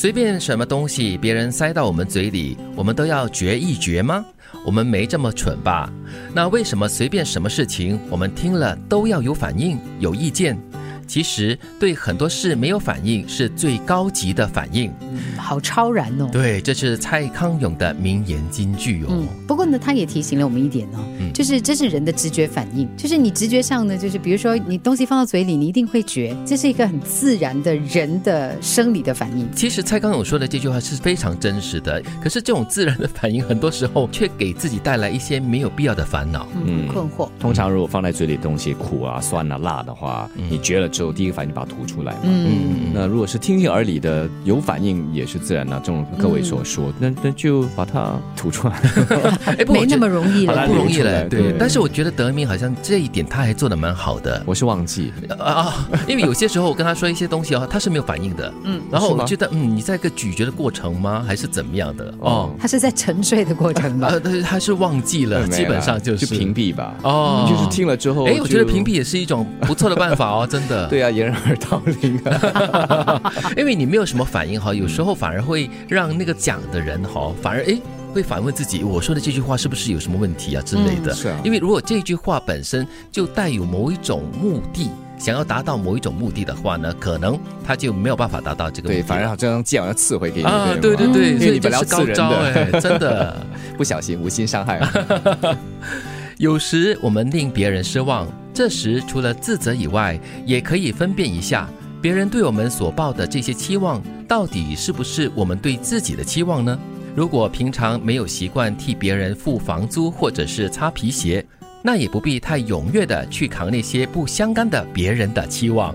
随便什么东西别人塞到我们嘴里，我们都要嚼一嚼吗？我们没这么蠢吧？那为什么随便什么事情我们听了都要有反应、有意见？其实对很多事没有反应是最高级的反应。好超然哦。对，这是蔡康永的名言金句哦。嗯，不过呢，他也提醒了我们一点哦，就是这是人的直觉反应，就是你直觉上呢，就是比如说你东西放到嘴里，你一定会觉，这是一个很自然的人的生理的反应。其实蔡康永说的这句话是非常真实的，可是这种自然的反应，很多时候却给自己带来一些没有必要的烦恼、嗯，困惑。通常如果放在嘴里的东西苦啊、酸啊、辣的话，你觉了之后，第一个反应把它吐出来嘛。嗯，那如果是听进耳里的有反应，也是自然啊。正如各位所说，那那就把它吐出来。哎，没那么容易了，不容易了。对，但是我觉得德明好像这一点他还做的蛮好的。我是忘记啊，因为有些时候我跟他说一些东西啊，他是没有反应的。嗯，然后我觉得嗯，你在一个咀嚼的过程吗？还是怎么样的？哦，他是在沉睡的过程吧？呃，他他是忘记了，基本上就是屏蔽吧。哦，就是听了之后，哎，我觉得屏蔽也是一种不错的办法哦，真的。对啊，掩耳盗铃。因为你没有什么反应哈，有时候反而会让那个讲的人哈，反而哎会反问自己，我说的这句话是不是有什么问题啊之类的。是啊。因为如果这句话本身就带有某一种目的，想要达到某一种目的的话呢，可能他就没有办法达到这个。对，反而这样剑要刺回给你。啊，对对对，所以你本来要刺人 的，真的不小心无心伤害。有时我们令别人失望，这时除了自责以外，也可以分辨一下，别人对我们所抱的这些期望，到底是不是我们对自己的期望呢？如果平常没有习惯替别人付房租或者是擦皮鞋。那也不必太踊跃的去扛那些不相干的别人的期望，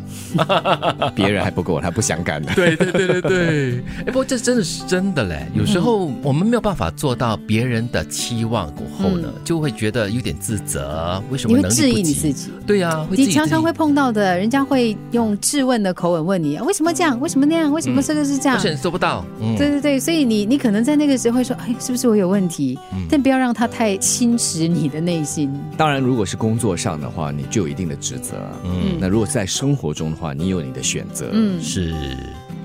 别人还不够，他不相干的。对对对对对，哎，不过这真的是真的嘞。有时候我们没有办法做到别人的期望过后呢，就会觉得有点自责。为什么？你会质疑你自己？对呀，你常常会碰到的，人家会用质问的口吻问你：为什么这样？为什么那样？为什么这个是这样？而且做不到。对对对，所以你你可能在那个时候会说：哎，是不是我有问题？但不要让他太侵蚀你的内心。当然，如果是工作上的话，你就有一定的职责。嗯，那如果在生活中的话，你有你的选择。嗯，是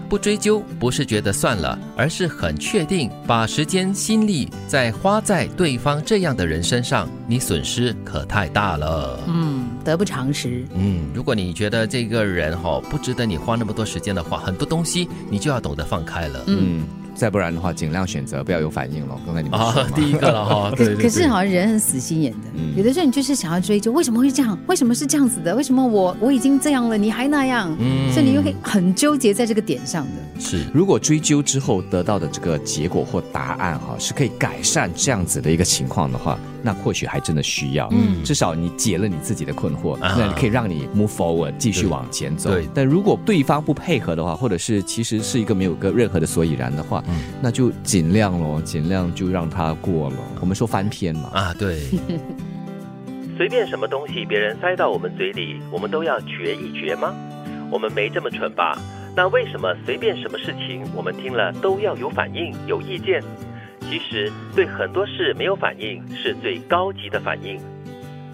不追究，不是觉得算了，而是很确定，把时间心力再花在对方这样的人身上，你损失可太大了。嗯，得不偿失。嗯，如果你觉得这个人哈不值得你花那么多时间的话，很多东西你就要懂得放开了。嗯。再不然的话，尽量选择不要有反应了。刚才你们说第一个了哈，可可是好像人很死心眼的，有的时候你就是想要追究，为什么会这样？为什么是这样子的？为什么我我已经这样了，你还那样？嗯，所以你又会很纠结在这个点上的。是，如果追究之后得到的这个结果或答案哈，是可以改善这样子的一个情况的话。那或许还真的需要，嗯，至少你解了你自己的困惑，那可以让你 move forward 继续往前走。对，但如果对方不配合的话，或者是其实是一个没有个任何的所以然的话，嗯，那就尽量咯，尽量就让他过了。我们说翻篇嘛，啊，对。随便什么东西别人塞到我们嘴里，我们都要嚼一嚼吗？我们没这么蠢吧？那为什么随便什么事情我们听了都要有反应、有意见？其实对很多事没有反应是最高级的反应。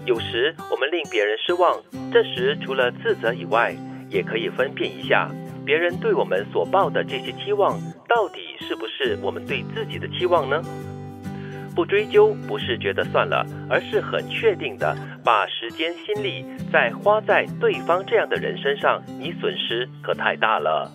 有时我们令别人失望，这时除了自责以外，也可以分辨一下，别人对我们所抱的这些期望，到底是不是我们对自己的期望呢？不追究，不是觉得算了，而是很确定的把时间心力再花在对方这样的人身上，你损失可太大了。